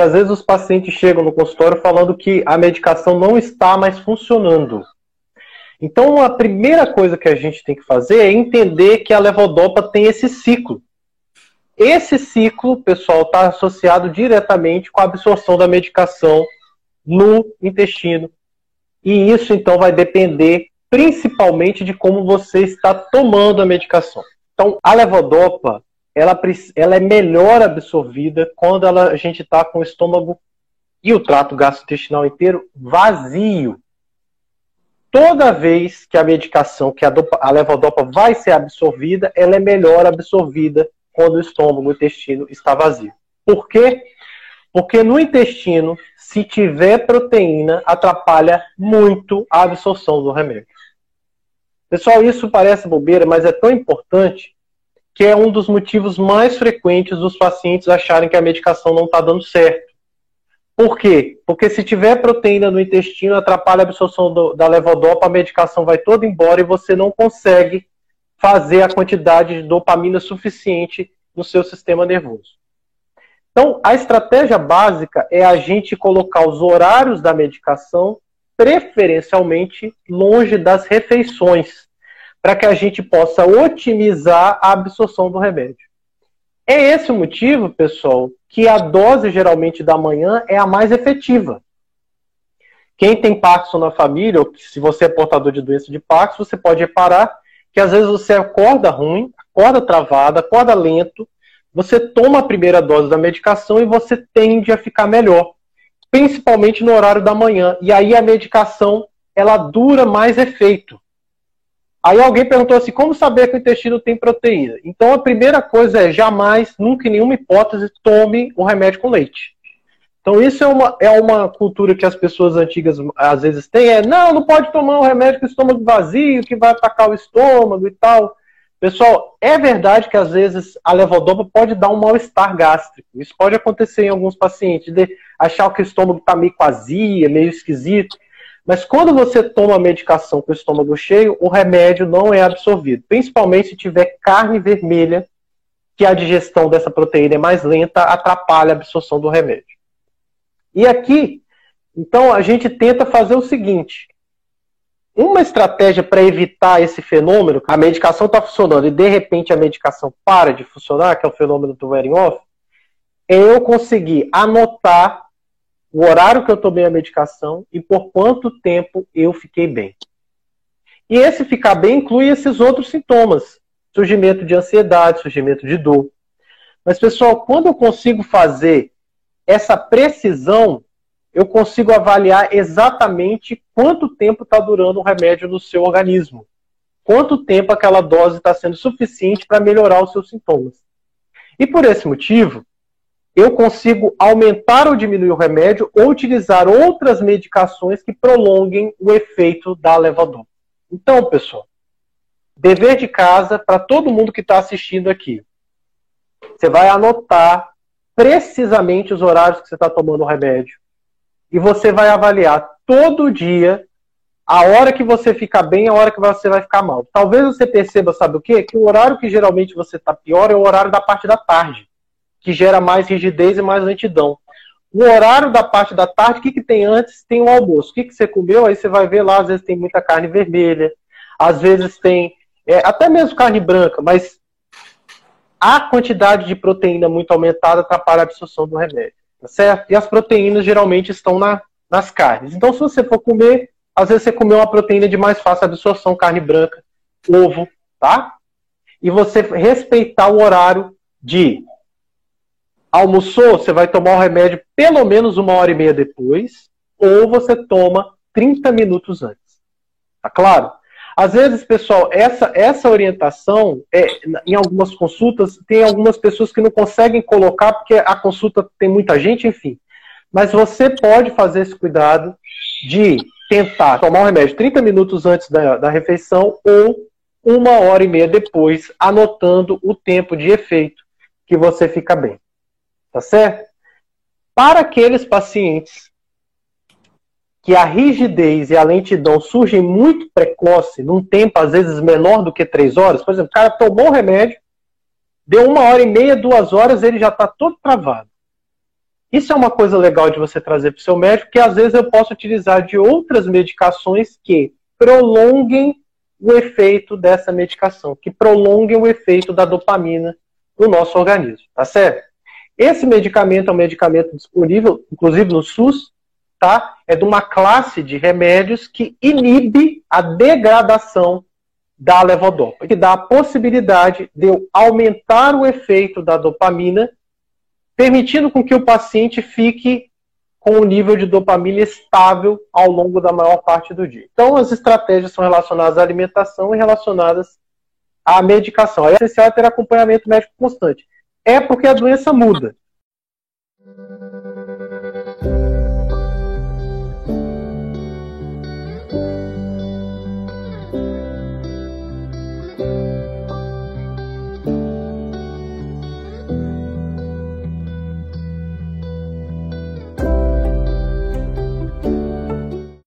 que às vezes os pacientes chegam no consultório falando que a medicação não está mais funcionando. Então, a primeira coisa que a gente tem que fazer é entender que a levodopa tem esse ciclo. Esse ciclo, pessoal, está associado diretamente com a absorção da medicação no intestino. E isso, então, vai depender principalmente de como você está tomando a medicação. Então, a levodopa, ela, ela é melhor absorvida quando ela, a gente está com o estômago e o trato gastrointestinal inteiro vazio toda vez que a medicação, que a, dopa, a levodopa vai ser absorvida, ela é melhor absorvida quando o estômago, o intestino está vazio. Por quê? Porque no intestino, se tiver proteína, atrapalha muito a absorção do remédio. Pessoal, isso parece bobeira, mas é tão importante que é um dos motivos mais frequentes dos pacientes acharem que a medicação não está dando certo. Por quê? Porque se tiver proteína no intestino, atrapalha a absorção do, da levodopa, a medicação vai toda embora e você não consegue fazer a quantidade de dopamina suficiente no seu sistema nervoso. Então, a estratégia básica é a gente colocar os horários da medicação preferencialmente longe das refeições, para que a gente possa otimizar a absorção do remédio. É esse o motivo, pessoal, que a dose geralmente da manhã é a mais efetiva. Quem tem Parkinson na família, ou se você é portador de doença de Parkinson, você pode reparar que às vezes você acorda ruim, acorda travada, acorda lento, você toma a primeira dose da medicação e você tende a ficar melhor, principalmente no horário da manhã. E aí a medicação ela dura mais efeito. Aí alguém perguntou assim: como saber que o intestino tem proteína? Então a primeira coisa é jamais, nunca em nenhuma hipótese, tome o remédio com leite. Então isso é uma, é uma cultura que as pessoas antigas às vezes têm, é não, não pode tomar um remédio com estômago vazio, que vai atacar o estômago e tal. Pessoal, é verdade que às vezes a levodopa pode dar um mal-estar gástrico. Isso pode acontecer em alguns pacientes, de achar que o estômago está meio vazio, meio esquisito. Mas quando você toma medicação com o estômago cheio, o remédio não é absorvido, principalmente se tiver carne vermelha, que a digestão dessa proteína é mais lenta, atrapalha a absorção do remédio. E aqui, então, a gente tenta fazer o seguinte: uma estratégia para evitar esse fenômeno, a medicação está funcionando e de repente a medicação para de funcionar, que é o fenômeno do wearing off, é eu conseguir anotar o horário que eu tomei a medicação e por quanto tempo eu fiquei bem. E esse ficar bem inclui esses outros sintomas: surgimento de ansiedade, surgimento de dor. Mas, pessoal, quando eu consigo fazer essa precisão, eu consigo avaliar exatamente quanto tempo está durando o remédio no seu organismo. Quanto tempo aquela dose está sendo suficiente para melhorar os seus sintomas. E por esse motivo, eu consigo aumentar ou diminuir o remédio ou utilizar outras medicações que prolonguem o efeito da levodopa. Então, pessoal, dever de casa para todo mundo que está assistindo aqui. Você vai anotar precisamente os horários que você está tomando o remédio e você vai avaliar todo dia a hora que você fica bem e a hora que você vai ficar mal. Talvez você perceba, sabe o quê? Que o horário que geralmente você está pior é o horário da parte da tarde que gera mais rigidez e mais lentidão. O horário da parte da tarde, o que, que tem antes? Tem o almoço. O que, que você comeu? Aí você vai ver lá, às vezes tem muita carne vermelha, às vezes tem é, até mesmo carne branca, mas a quantidade de proteína muito aumentada atrapalha a absorção do remédio, tá certo? E as proteínas geralmente estão na, nas carnes. Então, se você for comer, às vezes você comeu uma proteína de mais fácil absorção, carne branca, ovo, tá? E você respeitar o horário de Almoçou, você vai tomar o remédio pelo menos uma hora e meia depois, ou você toma 30 minutos antes. Tá claro? Às vezes, pessoal, essa, essa orientação, é, em algumas consultas, tem algumas pessoas que não conseguem colocar porque a consulta tem muita gente, enfim. Mas você pode fazer esse cuidado de tentar tomar o remédio 30 minutos antes da, da refeição ou uma hora e meia depois, anotando o tempo de efeito que você fica bem. Tá certo? Para aqueles pacientes que a rigidez e a lentidão surgem muito precoce, num tempo às vezes menor do que três horas, por exemplo, o cara tomou o remédio, deu uma hora e meia, duas horas, ele já está todo travado. Isso é uma coisa legal de você trazer para o seu médico, que às vezes eu posso utilizar de outras medicações que prolonguem o efeito dessa medicação, que prolonguem o efeito da dopamina no nosso organismo, tá certo? Esse medicamento é um medicamento disponível, inclusive no SUS, tá? É de uma classe de remédios que inibe a degradação da levodopa, que dá a possibilidade de eu aumentar o efeito da dopamina, permitindo com que o paciente fique com o nível de dopamina estável ao longo da maior parte do dia. Então, as estratégias são relacionadas à alimentação e relacionadas à medicação. É essencial ter acompanhamento médico constante é porque a doença muda.